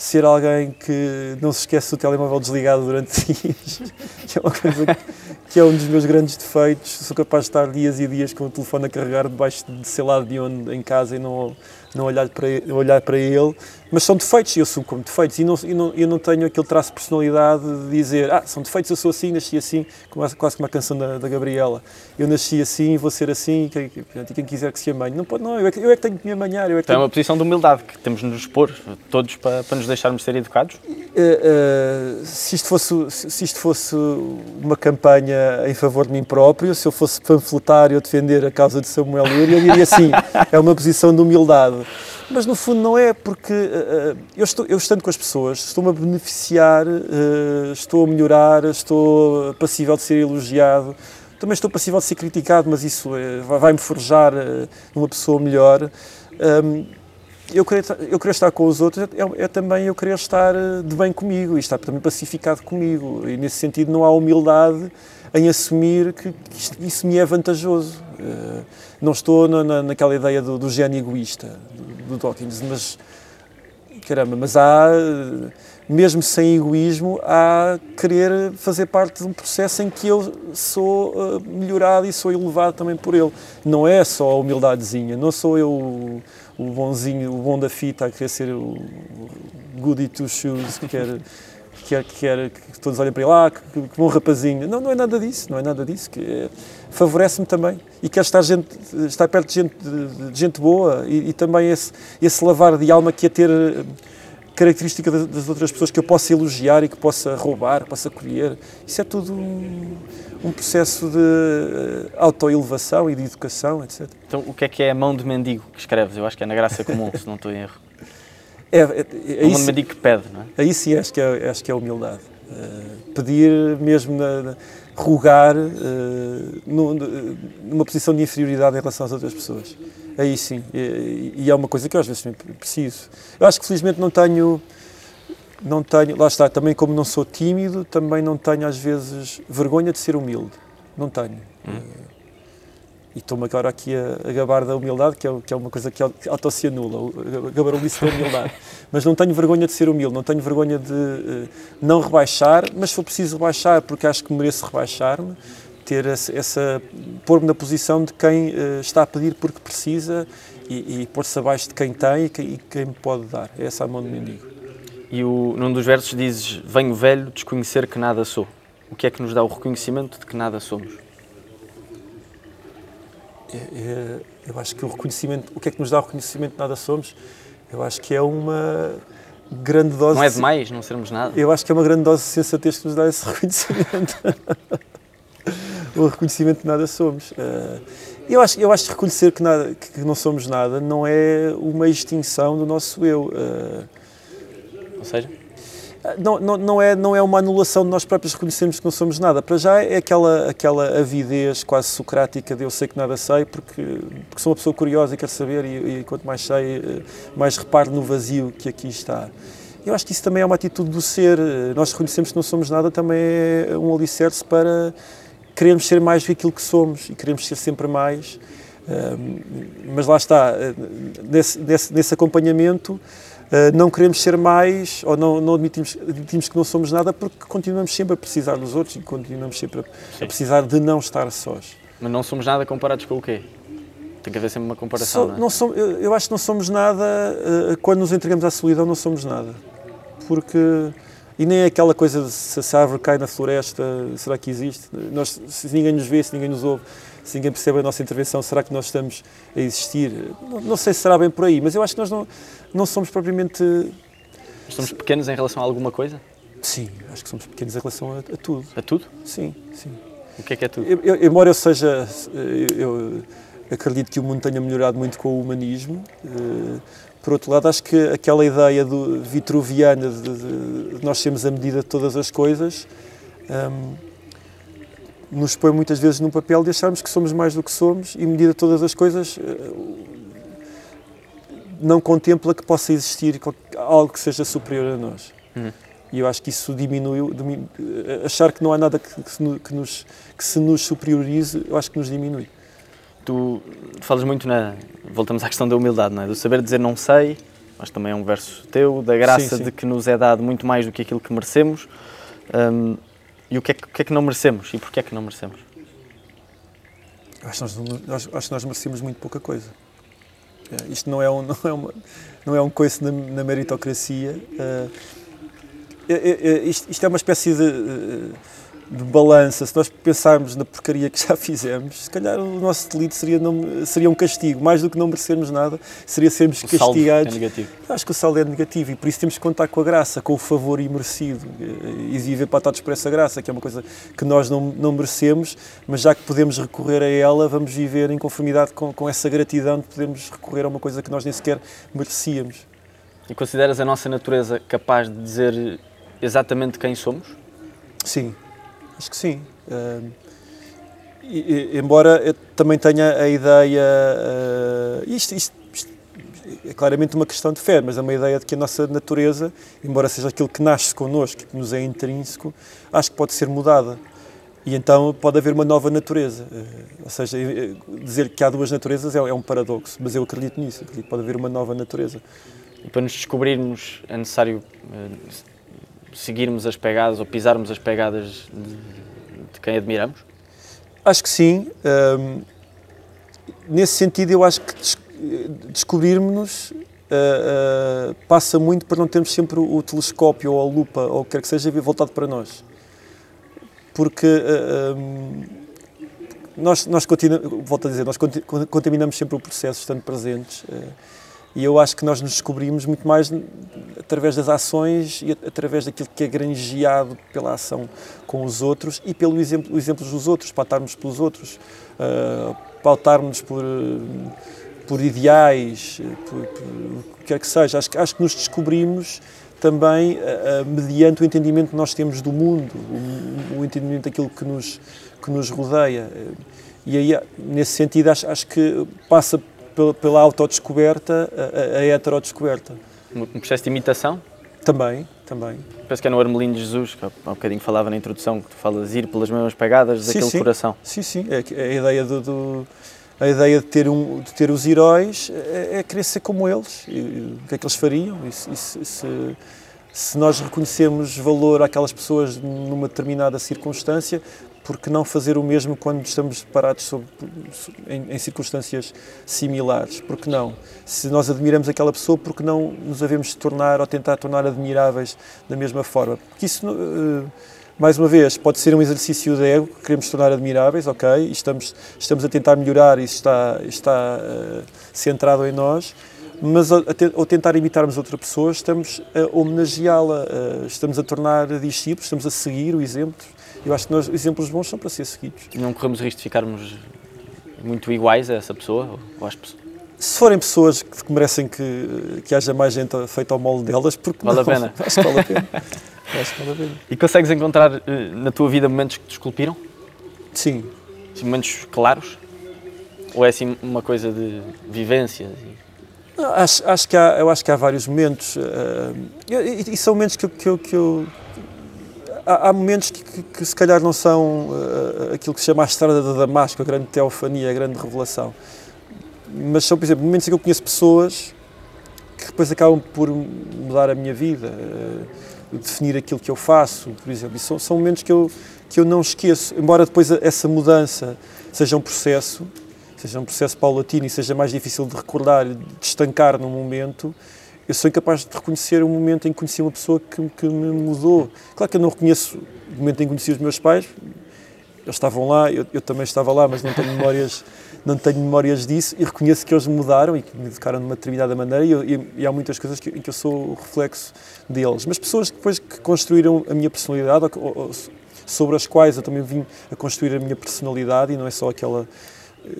ser alguém que não se esquece do telemóvel desligado durante *laughs* dias, que é uma coisa que que é um dos meus grandes defeitos. Sou capaz de estar dias e dias com o telefone a carregar debaixo de sei lá de onde em casa e não, não olhar, para, olhar para ele. Mas são defeitos e eu sou como defeitos. E não, e não, eu não tenho aquele traço de personalidade de dizer, ah, são defeitos, eu sou assim, nasci assim, quase, quase como a canção da, da Gabriela. Eu nasci assim, vou ser assim, e quem, quem quiser que se amanhe. Não pode, não, eu é que, eu é que tenho que me amanhar. Eu é, então tenho... é uma posição de humildade que temos de nos expor, todos, para, para nos deixarmos ser educados? Uh, uh, se, isto fosse, se isto fosse uma campanha em favor de mim próprio, se eu fosse panfletar ou defender a causa de Samuel Lúria, eu diria assim, *laughs* é uma posição de humildade. Mas no fundo não é, porque uh, eu, estou, eu estando com as pessoas, estou-me a beneficiar, estou a melhorar, estou passível de ser elogiado, também estou passível de ser criticado, mas isso vai-me forjar numa pessoa melhor. Um, eu querer, eu querer estar com os outros é, é, também eu querer estar de bem comigo e estar também pacificado comigo. E nesse sentido não há humildade em assumir que, que isso me é vantajoso. Uh, não estou na, na, naquela ideia do, do gênio egoísta do, do Dawkins, mas caramba, mas há, mesmo sem egoísmo, há querer fazer parte de um processo em que eu sou uh, melhorado e sou elevado também por ele. Não é só a humildadezinha, não sou eu o bonzinho, o bom da fita a querer ser o goody two shoes, que quer, que quer, que, quer, que todos olhem para ele, ah, que, que, bom rapazinho. Não, não é nada disso, não é nada disso. Que é, favorece-me também. E quero estar, gente, estar perto de gente, de, de gente boa e, e, também esse, esse lavar de alma que é ter característica das outras pessoas que eu possa elogiar e que possa roubar, possa colher. Isso é tudo um, um processo de uh, autoelevação e de educação, etc. Então, o que é que é a mão de mendigo que escreves? Eu acho que é na graça comum, se não estou em erro. *laughs* É, é, é, mendigo que pede, não é? Aí sim acho que é, acho que é humildade. Uh, pedir mesmo, na, na, rogar uh, numa posição de inferioridade em relação às outras pessoas. Aí sim, e, e é uma coisa que eu às vezes preciso. Eu acho que felizmente não tenho, não tenho, lá está, também como não sou tímido, também não tenho às vezes vergonha de ser humilde. Não tenho. Hum. E estou-me agora aqui a, a, gabar da humildade, que é, que é uma coisa que auto se anula, a gabarulice da humildade. *laughs* mas não tenho vergonha de ser humilde, não tenho vergonha de uh, não rebaixar, mas se for preciso rebaixar, porque acho que mereço rebaixar-me, ter essa, essa pôr-me na posição de quem uh, está a pedir porque precisa e, e pôr-se abaixo de quem tem e quem, e quem me pode dar. É essa a mão do mendigo. E o, num dos versos dizes: Venho velho desconhecer que nada sou. O que é que nos dá o reconhecimento de que nada somos? É, é, eu acho que o reconhecimento, o que é que nos dá o reconhecimento de nada somos? Eu acho que é uma grande dose. Não é demais não sermos nada? Eu acho que é uma grande dose de sensatez que nos dá esse *laughs* reconhecimento. o reconhecimento de nada somos. Uh, eu acho, eu acho que reconhecer que, nada, que não somos nada não é uma extinção do nosso eu. Uh, Ou seja? Não, não, não, é, não é uma anulação de nós próprios reconhecermos que não somos nada. Para já é aquela, aquela avidez quase socrática de eu sei que nada sei, porque, porque sou uma pessoa curiosa e quero saber, e, e quanto mais sei, eh, mais reparo no vazio que aqui está. Eu acho que isso também é uma atitude do ser. Nós reconhecemos que não somos nada, também é um alicerce para queremos ser mais do que aquilo que somos e queremos ser sempre mais. mas lá está, eh, nesse, nesse, nesse acompanhamento, não queremos ser mais ou não, não admitimos, admitimos, que não somos nada porque continuamos sempre a precisar dos outros e continuamos sempre a, a, precisar de não estar sós. Mas não somos nada comparados com o quê? Tem que haver sempre uma comparação. So, não é? não somos, eu, eu, acho que não somos nada uh, quando nos entregamos à solidão, não somos nada. Porque e nem é aquela coisa de se a árvore cai na floresta, será que existe? Nós, se ninguém nos vê, se ninguém nos ouve, se ninguém percebe a nossa intervenção, será que nós estamos a existir? Não, não sei se será bem por aí, mas eu acho que nós não, não somos propriamente. Somos pequenos em relação a alguma coisa? Sim, acho que somos pequenos em relação a, a tudo. A tudo? Sim, sim. O que é que é tudo? Eu, eu, embora eu seja. Eu, eu acredito que o mundo tenha melhorado muito com o humanismo. Uh, por outro lado, acho que aquela ideia do vitruviana de, de, de nós sermos a medida de todas as coisas um, nos põe muitas vezes num papel de acharmos que somos mais do que somos e medida de todas as coisas uh, não contempla que possa existir algo que seja superior a nós. Uhum. E eu acho que isso diminui, achar que não há nada que, que, nos, que se nos superiorize, eu acho que nos diminui tu falas muito na. Voltamos à questão da humildade, não é? Do saber dizer não sei, mas também é um verso teu, da graça sim, sim. de que nos é dado muito mais do que aquilo que merecemos. Um, E o que, é que, o que é que não merecemos? E porquê é que não merecemos? Acho que nós, nós- acho que nós merecemos muito pouca coisa. É, isto não é um, *laughs* não é uma, não é um coice na, na meritocracia. é, isto, isto é uma espécie de, eh, de balança. Se nós pensarmos na porcaria que já *laughs* fizemos, se calhar o nosso delito seria, não, seria um castigo. Mais do que não merecermos nada, seria sermos O saldo é castigados. negativo. Acho que o saldo é negativo e por isso temos que contar com a graça, com o favor imerecido eh, e viver patados por essa graça, que é uma coisa que nós não, não merecemos, mas já que podemos recorrer a ela, vamos viver em conformidade com, com essa gratidão de podermos recorrer a uma coisa que nós nem sequer merecíamos. E consideras a nossa natureza capaz de dizer exatamente quem somos? Sim, acho que sim. Eh, e- e- embora eu também tenha a ideia, eh, isto, isto- isto é claramente uma questão de fé, mas é uma ideia de que a nossa natureza, embora seja aquilo que nasce connosco, que nos é intrínseco, acho que pode ser mudada. E então pode haver uma nova natureza. Eh, Ou seja, eh, dizer que há duas naturezas é é um paradoxo, mas eu acredito nisso, acredito que pode haver uma nova natureza. Para nos descobrirmos é necessário eh, seguirmos as pegadas ou pisarmos as pegadas de, de quem admiramos? Acho que sim. Hum, nesse sentido, eu acho que des descobrirmos ah, ah, passa muito por não termos sempre o, telescópio ou a lupa ou o que quer que seja voltado para nós. Porque ah, hum, nós, nós continu- volto a dizer, nós contaminamos sempre o processo estando presentes. E eu acho que nós nos descobrimos muito mais através das ações e através daquilo que é granjeado pela ação com os outros e pelo exemplo, os exemplos dos outros, pautarmos pelos outros, uh, pautarmos por, por ideais, por, por o que quer que seja. Acho, acho que nos descobrimos também uh, mediante o entendimento que nós temos do mundo, o, o entendimento daquilo que nos, que nos rodeia. E aí, nesse sentido, acho, acho que passa pela, pela autodescoberta a, a, heterodescoberta. Um processo de imitação? Também, também. Penso que é no Armelino de Jesus, que há bocadinho falava na introdução, que tu falas ir pelas mesmas pegadas Sim, daquele sim. coração. Sim, sim. É, é a ideia do, do- a ideia de ter, um, de ter os heróis é, é querer ser como eles. E, e o que é que eles fariam? E se- se- se nós reconhecemos valor àquelas pessoas numa determinada circunstância, por que não fazer o mesmo quando estamos parados em, em circunstâncias similares? Por que não? Se nós admiramos aquela pessoa, por que não nos havemos de tornar ou tentar tornar admiráveis da mesma forma? Porque isso, eh, mais uma vez, pode ser um exercício de ego, que queremos tornar admiráveis, ok, e estamos, estamos a tentar melhorar, isso está, está eh, centrado em nós, mas ao tentar imitarmos outra pessoa, estamos a homenageá-la, eh, estamos a tornar discípulos, estamos a seguir o exemplo. Eu acho que nós, exemplos bons são para ser seguidos. Não corremos o risco de ficarmos muito iguais a essa pessoa ou- às pessoas. Se forem pessoas que, merecem que, que haja mais gente feita ao molde delas, porque Vale a não? pena. *laughs* Acho que vale a pena. *laughs* acho que vale a pena. E consegues encontrar eh, na tua vida momentos que te esculpiram? Sim, Assim, momentos claros? Ou é assim uma coisa de vivências? Não, Acho, acho que há, eu acho que há vários momentos. eh, e, e são momentos que, que, eu- que eu. Há, momentos que, que- que se calhar não são eh, aquilo que se chama a estrada de Damasco, a grande teofania, a grande revelação. Mas são, por exemplo, momentos em que eu conheço pessoas que depois acabam por mudar a minha vida, eh, definir aquilo que eu faço, por exemplo. E são, são momentos que eu, que eu não esqueço. Embora depois essa mudança seja um processo, seja um processo paulatino e seja mais difícil de recordar, de estancar num momento, eu sou incapaz de reconhecer um momento em que conheci uma pessoa que, que me mudou. Claro que eu não reconheço o momento em que conheci os meus pais, eles estavam lá, eu, eu também estava lá, mas não tenho memórias, *laughs* não tenho memórias disso e reconheço que eles me mudaram e que me educaram de uma determinada maneira e, e- e há muitas coisas que, em que eu sou o reflexo deles. Mas pessoas que depois que construíram a minha personalidade, ou, ou- sobre as quais eu também vim a construir a minha personalidade e não é só aquela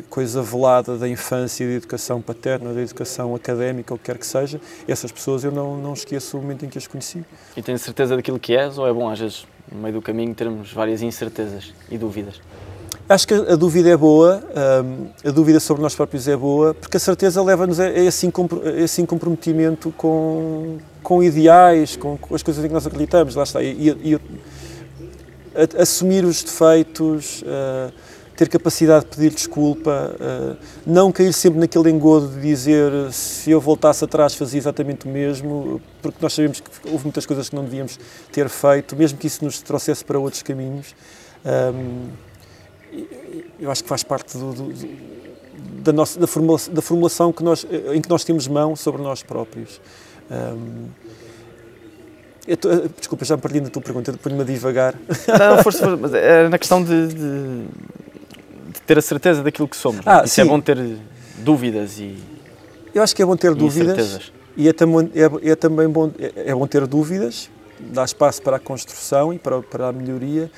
coisa velada da infância, da educação paterna, da educação académica, o que quer que seja, essas pessoas eu não, não esqueço o momento em que as conheci. E tens certeza daquilo que és? Ou é bom, às vezes, no meio do caminho, termos várias incertezas e dúvidas? Acho que a dúvida é boa, hum, a dúvida sobre nós próprios é boa, porque a certeza leva-nos a esse, comprometimento com, com ideais, com, as coisas em que nós acreditamos, lá está. E, e- e assumir os defeitos, uh, ter capacidade de pedir desculpa, uh, não cair sempre naquele engodo de dizer se eu voltasse atrás fazia exatamente o mesmo, porque nós sabemos que houve muitas coisas que não devíamos ter feito, mesmo que isso nos trouxesse para outros caminhos. Eu acho que faz parte do, do, da, nossa, da, formulação, da formulação que nós, em que nós temos mão sobre nós próprios. Tô, desculpa, já me perdi na tua pergunta, ponho-me a divagar. Não, força, força, mas é na questão de, de, ter a certeza daquilo que somos. Ah, Isso é bom ter dúvidas e. Eu acho que é bom ter dúvidas. Certezas. E é, tam é, é, também bom, é, é, bom ter dúvidas, dá espaço para a construção e para, para a melhoria.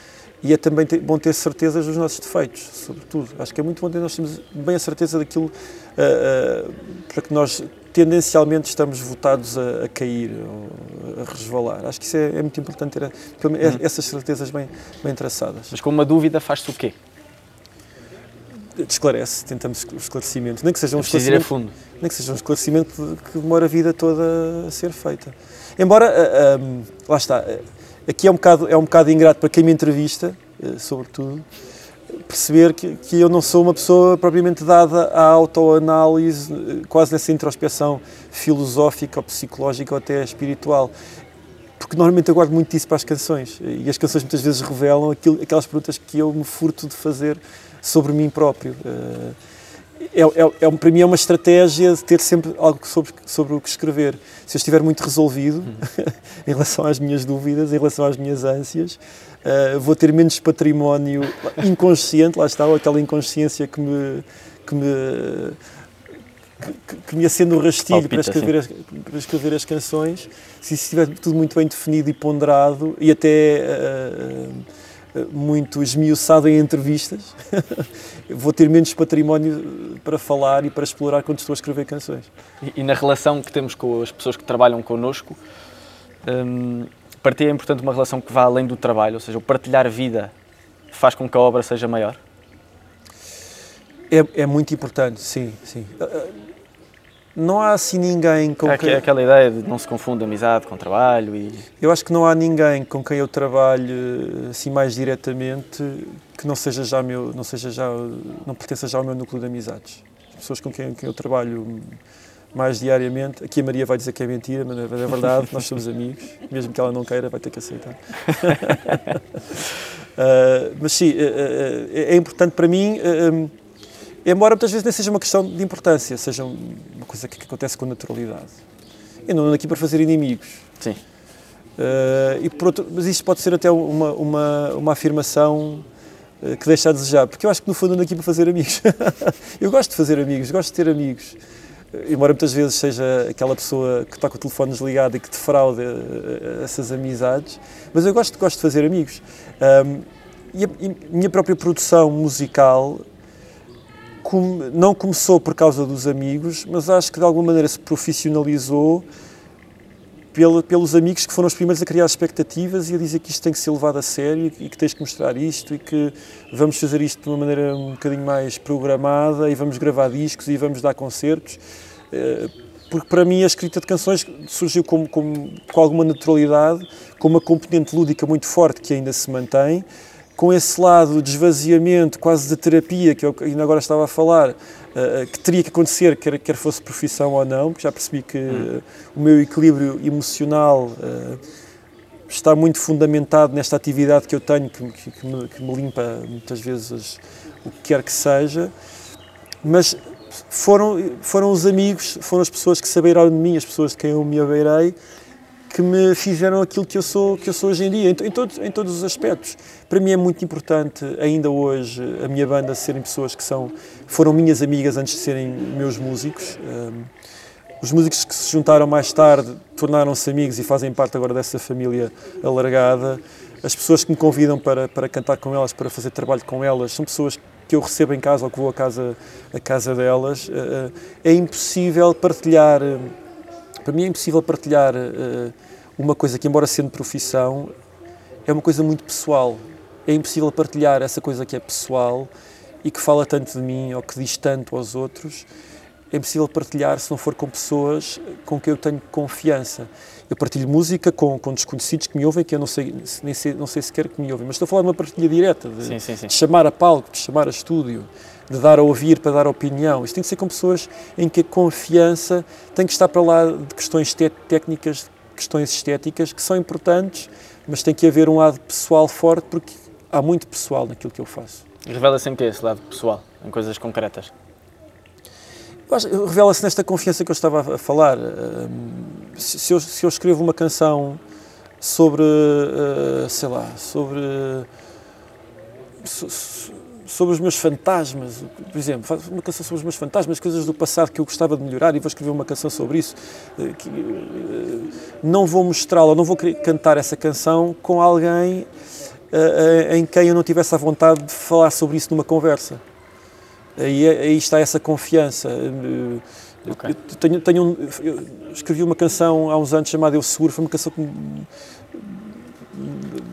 E é também ter, bom ter certezas dos nossos defeitos, sobretudo. Acho que é muito bom ter nós termos bem a certeza daquilo uh, uh, para que nós tendencialmente estamos votados a, a cair, a resvalar. Acho que isso é, é muito importante ter a, hum. essas certezas bem, bem traçadas. Mas com uma dúvida faz-se o quê? Esclarece, tentamos esclarecimento. Nem que seja um é esclarecimento, fundo. Nem que seja um esclarecimento que demora a vida toda a ser feita. Embora, um, lá está, aqui é um, bocado, é um bocado ingrato para quem me entrevista, uh, sobretudo, perceber que, que eu não sou uma pessoa propriamente dada à autoanálise, quase nessa introspeção filosófica ou psicológica ou até espiritual. Porque normalmente eu guardo muito disso para as canções e as canções muitas vezes revelam aquilo, aquelas perguntas que eu me furto de fazer sobre mim próprio. Eh, é, é, é, para mim é uma estratégia de ter sempre algo sobre, sobre o que escrever. Se eu estiver muito resolvido uhum. *laughs* em relação às minhas dúvidas, em relação às minhas ânsias, uh, vou ter menos património inconsciente, lá está, aquela inconsciência que me, que me, que, que me acende o rastilho para escrever, as, para escrever as canções. Se estiver tudo muito bem definido e ponderado e até. Uh, muito esmiuçado em entrevistas, *laughs* vou ter menos património para falar e para explorar quando estou a escrever canções. E, e na relação que temos com as pessoas que trabalham connosco, hum, para ti é importante uma relação que vá além do trabalho, ou seja, o partilhar vida faz com que a obra seja maior? É, é muito importante, sim, sim. Uh, não há assim ninguém com é, quem... aquela ideia de não se confunde amizade com trabalho e... Eu acho que não há ninguém com quem eu trabalhe assim mais diretamente que não seja já meu, não seja já, não pertença já ao meu núcleo de amizades. As pessoas com quem, quem eu trabalho mais diariamente. Aqui a Maria vai dizer que é mentira, mas é verdade, nós somos amigos, mesmo que ela não queira, vai ter que aceitar. uh, *laughs* mas sim, uh, uh, é importante para mim, embora muitas vezes nem seja uma questão de importância, seja uma coisa que, que acontece com naturalidade. Eu não ando aqui para fazer inimigos. Sim. e por outro, mas isto pode ser até uma, uma, uma afirmação que deixa a desejar, porque eu acho que no fundo ando aqui para fazer amigos. *laughs* eu gosto de fazer amigos, gosto de ter amigos embora muitas vezes seja aquela pessoa que está com o telefone desligado e que defrauda eh, essas amizades, mas eu gosto, gosto de fazer amigos. Um, e a e minha própria produção musical não começou por causa dos amigos, mas acho que de alguma maneira se profissionalizou pelos amigos que foram os primeiros a criar expectativas e a dizer que isto tem que ser levado a sério e que tens que mostrar isto e que vamos fazer isto de uma maneira um bocadinho mais programada e vamos gravar discos e vamos dar concertos. Eh, porque para mim a escrita de canções surgiu com, com, com alguma naturalidade, com uma componente lúdica muito forte que ainda se mantém, com esse lado de esvaziamento, quase de terapia, que eu ainda agora estava a falar, uh, que teria que acontecer, quer, quer fosse profissão ou não, porque já percebi que uh, o meu equilíbrio emocional está muito fundamentado nesta atividade que eu tenho, que, que, me, que me, limpa muitas vezes o que quer que seja. Mas foram, foram os amigos, foram as pessoas que saberam de mim, as pessoas de quem eu me abeirei, que me fizeram aquilo que eu sou, que eu sou hoje em dia, em, em, todos, em todos os aspectos. Para mim é muito importante, ainda hoje, a minha banda serem pessoas que são, foram minhas amigas antes de serem meus músicos. Um, os músicos que se juntaram mais tarde tornaram-se amigos e fazem parte agora dessa família alargada. As pessoas que me convidam para, para cantar com elas, para fazer trabalho com elas, são pessoas que eu recebo em casa ou que vou à casa, à casa delas. É impossível partilhar para mim é impossível partilhar uh, uma coisa que, embora sendo profissão, é uma coisa muito pessoal. É impossível partilhar essa coisa que é pessoal e que fala tanto de mim ou que diz tanto aos outros é impossível partilhar se não for com pessoas com quem eu tenho confiança. Eu partilho música com, com desconhecidos que me ouvem, que eu não sei, nem sei, não sei sequer que me ouvem, mas estou a falar de uma partilha direta, de, Sim, sim, sim. de chamar a palco, de chamar a estúdio, de dar a ouvir para dar opinião. Isto tem que ser com pessoas em que a confiança tem que estar para lá de questões técnicas, questões estéticas, que são importantes, mas tem que haver um lado pessoal forte, porque há muito pessoal naquilo que eu faço. Revela sempre esse lado pessoal, em coisas concretas. Revela-se nesta confiança que eu estava a- falar. Hum, Se eu, se eu escrevo uma canção sobre, eh, sei lá, sobre, so- so- sobre os meus fantasmas, por exemplo, faço uma canção sobre os meus fantasmas, coisas do passado que eu gostava de melhorar e vou escrever uma canção sobre isso, eh, que, eh, não vou mostrá-la, não vou cantar essa canção com alguém eh, em quem eu não tivesse a vontade de falar sobre isso numa conversa. Aí, aí está essa confiança. Eh, Ok. Eu tenho, tenho um- eu escrevi uma canção há uns anos chamada Eu Seguro, foi uma canção que me-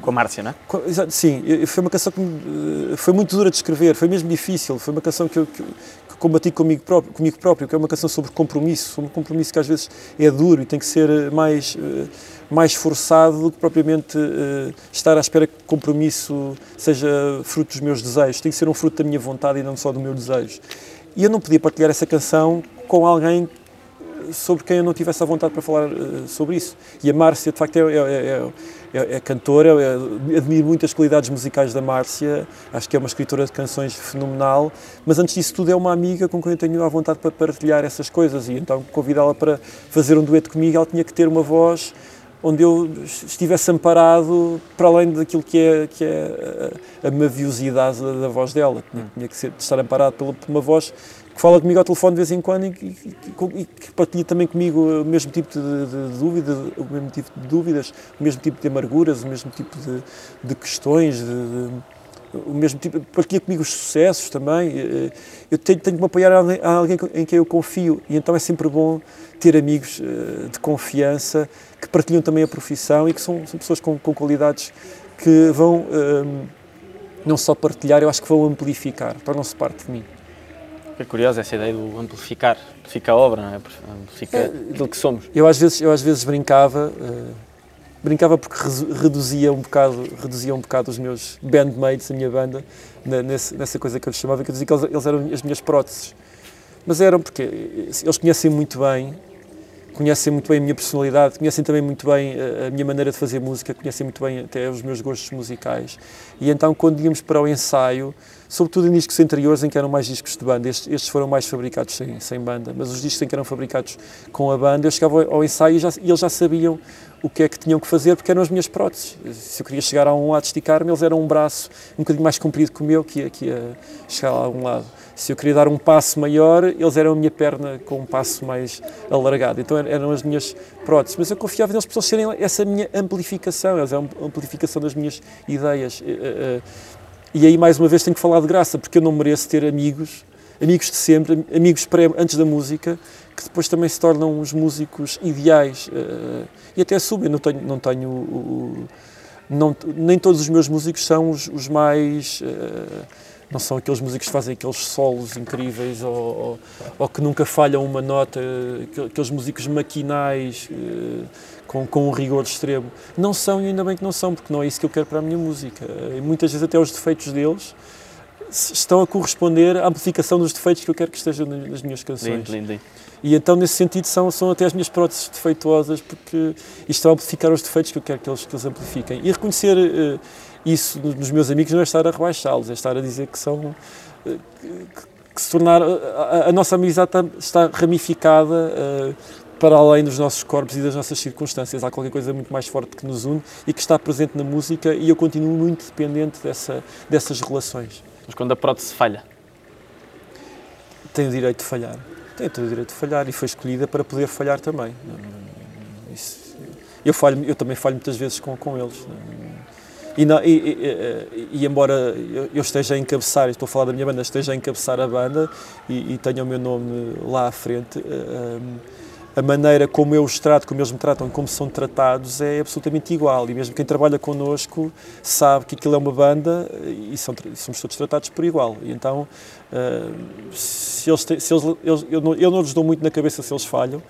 Com a Márcia, não é? Sim, foi uma canção que me- foi muito dura de escrever, foi mesmo difícil. Foi uma canção que eu, que, que combati comigo próprio, comigo próprio, que é uma canção sobre compromisso, sobre um compromisso que às vezes é duro e tem que ser eh, mais, eh, mais forçado do que propriamente eh, estar à espera que o compromisso seja fruto dos meus desejos. Tem que ser um fruto da minha vontade e não só do meu desejo. E eu não podia partilhar essa canção com alguém sobre quem eu não tivesse a vontade para falar eh, sobre isso. E a Márcia, de facto, é, é, é, é, é cantora, é, admiro muito as qualidades musicais da Márcia, acho que é uma escritora de canções fenomenal, mas antes disso tudo é uma amiga com quem eu tenho a vontade para partilhar essas coisas e então convidá-la para fazer um dueto comigo, ela tinha que ter uma voz onde eu estivesse amparado para além daquilo que é, que é a, a maviosidade da, da voz dela. Tinha, tinha que ser, estar amparado por uma voz que fala comigo ao telefone de vez em quando e, que- e- que partilha também comigo o mesmo tipo de, de dúvida, o mesmo tipo de dúvidas, o mesmo tipo de amarguras, o mesmo tipo de, de questões, de- de- o mesmo tipo, partilha comigo os sucessos também. Eh, Eu tenho, tenho que me apoiar a alguém, em quem eu confio e então é sempre bom ter amigos eh, de confiança que partilham também a profissão e que são, são pessoas com, com qualidades que vão eh, não só partilhar, eu acho que vão amplificar, tornam-se parte de mim. É curiosa essa ideia do amplificar, amplifica a obra, não é? Amplifica É. aquilo que somos. Eu às vezes, eu às vezes brincava, eh, brincava porque reduzia um bocado, reduzia um bocado os meus bandmates, a minha banda, na- nesse- nessa coisa que eu lhes chamava, que eu dizia que eles, eles eram as minhas próteses. Mas eram porque eles conhecem muito bem, conhecem muito bem a minha personalidade, conhecem também muito bem a, a minha maneira de fazer música, conhecem muito bem até os meus gostos musicais. E então, quando íamos para o ensaio, sobretudo em discos anteriores em que eram mais discos de banda, estes, estes foram mais fabricados sem, sem banda, mas os discos em que eram fabricados com a banda, eu chegava ao ensaio e, já, e eles já sabiam o que é que tinham que fazer, porque eram as minhas próteses. Se eu queria chegar a um lado, esticar-me, eles eram um braço um bocadinho mais comprido que o meu, que ia, que ia chegar a um lado. Se eu queria dar um passo maior, eles eram a minha perna com um passo mais alargado. Então er- eram as minhas próteses. Mas eu confiava neles para eles serem essa minha amplificação, eles eram a amplificação das minhas ideias. Eh, eh, E aí, mais uma vez, tenho que falar de graça, porque eu não mereço ter amigos, amigos de sempre, amigos pré, antes da música, que depois também se tornam os músicos ideais. eh, E até eu não tenho, não tenho não, nem todos os meus músicos são os, os mais. eh, não são aqueles músicos que fazem aqueles solos incríveis ou, ou, ou que nunca falham uma nota, aqu- aqueles músicos maquinais eh, com, com um rigor extremo. Não são e ainda bem que não são, porque não é isso que eu quero para a minha música. E muitas vezes até os defeitos deles estão a corresponder à amplificação dos defeitos que eu quero que estejam na- nas minhas canções. Lindo, lindo, lindo. E então, nesse sentido, são, são até as minhas próteses defeituosas, porque está a amplificar os defeitos que eu quero que eles, que eles amplifiquem. E reconhecer eh, isso nos meus amigos não é estar a rebaixá-los, é estar a dizer que são. eh, que, que se tornar. A, a- a nossa amizade está, está ramificada. eh, para além dos nossos corpos e das nossas circunstâncias, há qualquer coisa muito mais forte que nos une e que está presente na música, e eu continuo muito dependente dessa, dessas relações. Mas quando a prótese falha, tem o direito de falhar. Tem todo o direito de falhar e foi escolhida para poder falhar também. Isso- eu, falho, eu também falho muitas vezes com, com eles. E, não- e- e- e- embora eu, esteja a encabeçar, estou a falar da minha banda, esteja a encabeçar a banda e, tenha o meu nome lá à frente, hum, a maneira como eu os trato, como eles me tratam e como são tratados é absolutamente igual. E mesmo quem trabalha connosco sabe que aquilo é uma banda e são, somos todos tratados por igual. E então, uh, se eles, se eles, eles eu, não, eu não lhes dou muito na cabeça se eles falham,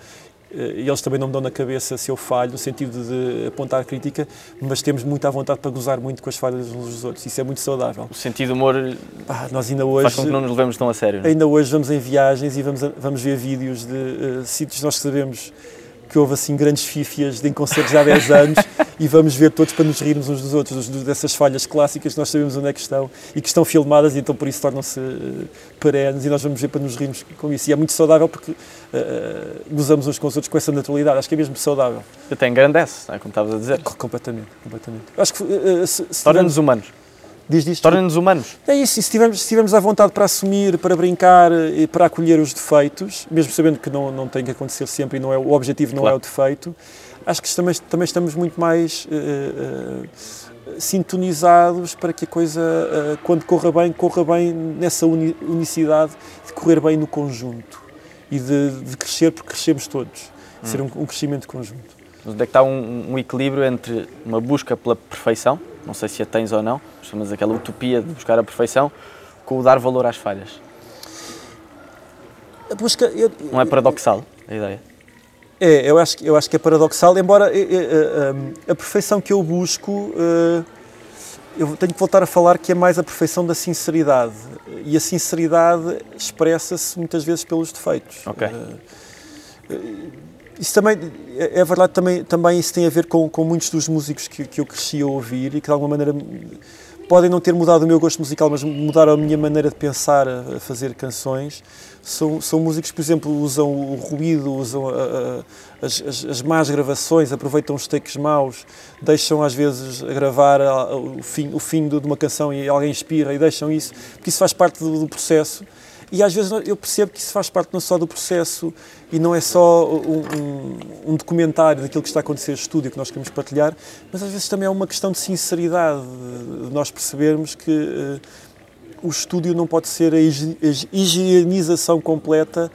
e eles também não me dão na cabeça se eu falho, no sentido de apontar crítica, mas temos muita vontade para gozar muito com as falhas uns dos outros. Isso é muito saudável. O sentido de humor ah, nós ainda hoje, faz com que não nos levemos tão a sério. Não? É? Ainda hoje vamos em viagens e vamos, vamos ver vídeos de uh, sítios que nós sabemos que houve assim grandes fifias de concertos há 10 anos e vamos ver todos para nos rirmos uns dos outros, dessas falhas clássicas que nós sabemos onde é que estão e que estão filmadas e então por isso tornam-se uh, perenes e nós vamos ver para nos rirmos com isso. E é muito saudável porque uh, gozamos uns com os outros com essa naturalidade, acho que é mesmo saudável. Até engrandece, não é? como estavas a dizer. Completamente, completamente. Acho que uh, se, se Torna-nos humanos. Diz disto. Torna-nos humanos. É isso, e se tivermos, se tivermos à vontade para assumir, para brincar e para acolher os defeitos, mesmo sabendo que não, não tem que acontecer sempre e não é, o objetivo não claro. é o defeito, acho que também, também estamos muito mais uh, uh, sintonizados para que a coisa, uh, quando corra bem, corra bem nessa uni unicidade de correr bem no conjunto e de, de crescer, porque crescemos todos, hum. ser um, um crescimento conjunto. Onde é que está um, um equilíbrio entre uma busca pela perfeição, não sei se a tens ou não, mas aquela utopia de buscar a perfeição, com o dar valor às falhas. A busca, eu, não é paradoxal a ideia? É, eu acho, eu acho que é paradoxal, embora a, a, a perfeição que eu busco, eh, eu tenho que voltar a falar que é mais a perfeição da sinceridade. E a sinceridade expressa-se muitas vezes pelos defeitos. Ok. Eh, isso também, é, é verdade, também, também isso tem a ver com, com muitos dos músicos que, que eu cresci a ouvir e que de alguma maneira podem não ter mudado o meu gosto musical, mas mudaram a minha maneira de pensar a, a fazer canções. São, são músicos que, por exemplo, usam o ruído, usam a, a, as, as, más gravações, aproveitam os takes maus, deixam às vezes a gravar o fim, o fim de uma canção e alguém inspira e deixam isso, porque isso faz parte do, do processo. E às vezes eu percebo que isso faz parte não só do processo e não é só um, um, um, documentário daquilo que está a acontecer no estúdio que nós queremos partilhar, mas às vezes também é uma questão de sinceridade, de nós percebermos que uh, o estúdio não pode ser a higienização completa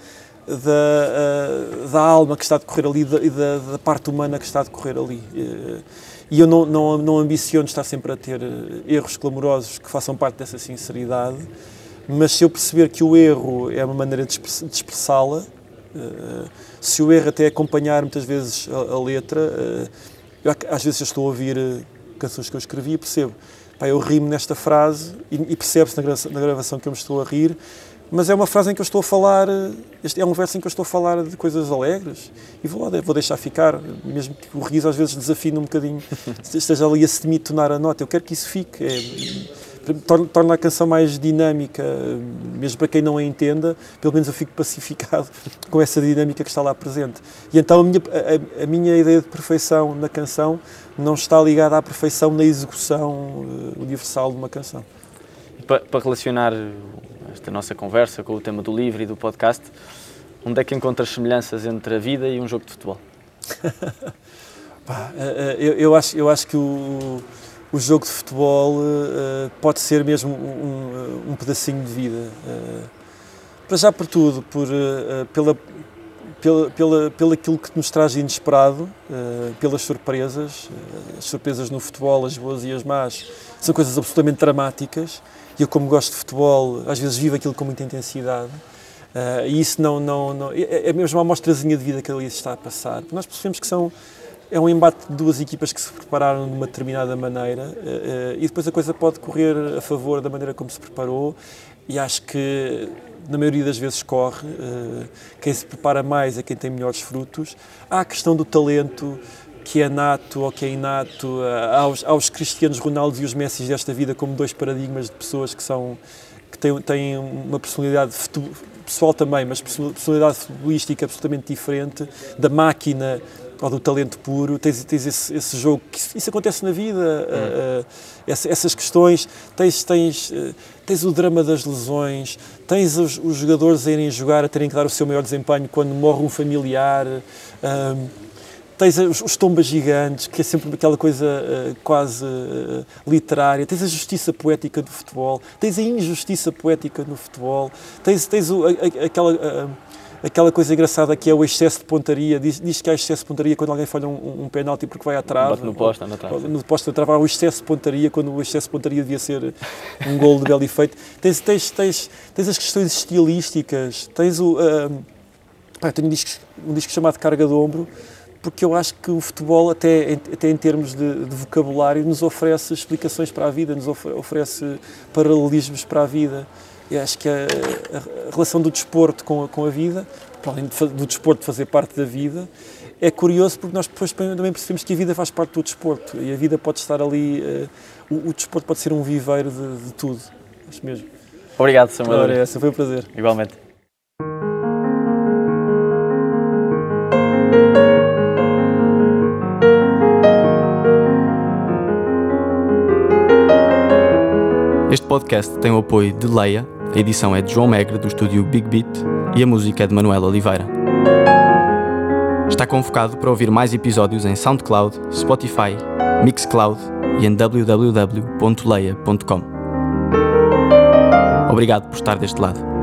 da, uh, da alma que está a decorrer ali e da, da, parte humana que está a decorrer ali. Uh, e eu não, não, não ambiciono estar sempre a ter erros clamorosos que façam parte dessa sinceridade mas se eu perceber que o erro é uma maneira de expressá-la, se o erro até acompanhar muitas vezes a, a letra, uh, eu, às vezes eu estou a ouvir uh, canções que eu escrevi e percebo, pá, eu rimo nesta frase e, e percebe-se na, na, gravação que eu me estou a rir, mas é uma frase em que eu estou a falar, este é um verso em que eu estou a falar de coisas alegres e vou lá, vou deixar ficar, mesmo que o riso às vezes desafine um bocadinho, *laughs* esteja ali a semitonar a nota, eu quero que isso fique. É, torna, a canção mais dinâmica, mesmo para quem não a entenda, pelo menos eu fico pacificado *laughs* com essa dinâmica que está lá presente. E então a minha, a, a minha ideia de perfeição na canção não está ligada à perfeição na execução eh, universal de uma canção. Para, para relacionar esta nossa conversa com o tema do livro e do podcast, onde é que encontras semelhanças entre a vida e um jogo de futebol? *laughs* Pá, eh, eh, eu, eu, acho, eu acho que o, o jogo de futebol uh, pode ser mesmo um, um, pedacinho de vida. Uh, para já por tudo, por, uh, pela, pela, pela, pelo aquilo que nos traz inesperado, pelas surpresas, as surpresas no futebol, as boas e as más, são coisas absolutamente dramáticas. E eu, como gosto de futebol, às vezes vivo aquilo com muita intensidade. e isso não, não, não é, é mesmo uma amostrazinha de vida que ali está a passar. Nós percebemos que são é um embate de duas equipas que se prepararam de uma determinada maneira uh, e depois a coisa pode correr a favor da maneira como se preparou e acho que na maioria das vezes corre. Uh, quem se prepara mais é quem tem melhores frutos. Há a questão do talento que é nato ou que é inato. Aos, aos Cristianos Ronaldo e os Messi desta vida como dois paradigmas de pessoas que são que têm, têm uma personalidade pessoal também, mas personalidade futebolística absolutamente diferente da máquina ou do talento puro, tens, tens esse, esse jogo, que isso acontece na vida, hum. uh, uh, essas questões, tens, tens, uh, tens o drama das lesões, tens os, os, jogadores a irem jogar, a terem que dar o seu maior desempenho quando morre um familiar, tens os, os, tombas gigantes, que é sempre aquela coisa quase literária, tens a justiça poética do futebol, tens a injustiça poética no futebol, tens, tens o, a, aquela aquela coisa engraçada que é o excesso de pontaria. Diz, diz que há excesso de pontaria quando alguém falha um, um penalti porque vai à trave. Bate no poste, na trave. No poste da trave há o excesso de pontaria quando o excesso de pontaria devia ser um gol de belo efeito. *laughs* Tens, tens, tens, tens as questões estilísticas, tens o. Uh, pá, eu tenho um disco, um disco chamado Carga de Ombro porque eu acho que o futebol, até, até em termos de, de vocabulário, nos oferece explicações para a vida, nos oferece paralelismos para a vida. Eu acho que a, a relação do desporto com a, com a vida, para além de, do desporto fazer parte da vida, é curioso porque nós depois também percebemos que a vida faz parte do desporto e a vida pode estar ali, uh, o, o, desporto pode ser um viveiro de, de tudo, acho mesmo. Obrigado, Samuel. Essa foi um prazer. Igualmente. Este podcast tem o apoio de Leia, a edição é de João Megre, do estúdio Big Beat, e a música é de Manuel Oliveira. Está convocado para ouvir mais episódios em SoundCloud, Spotify, Mixcloud e em www.leia.com. Obrigado por estar deste lado.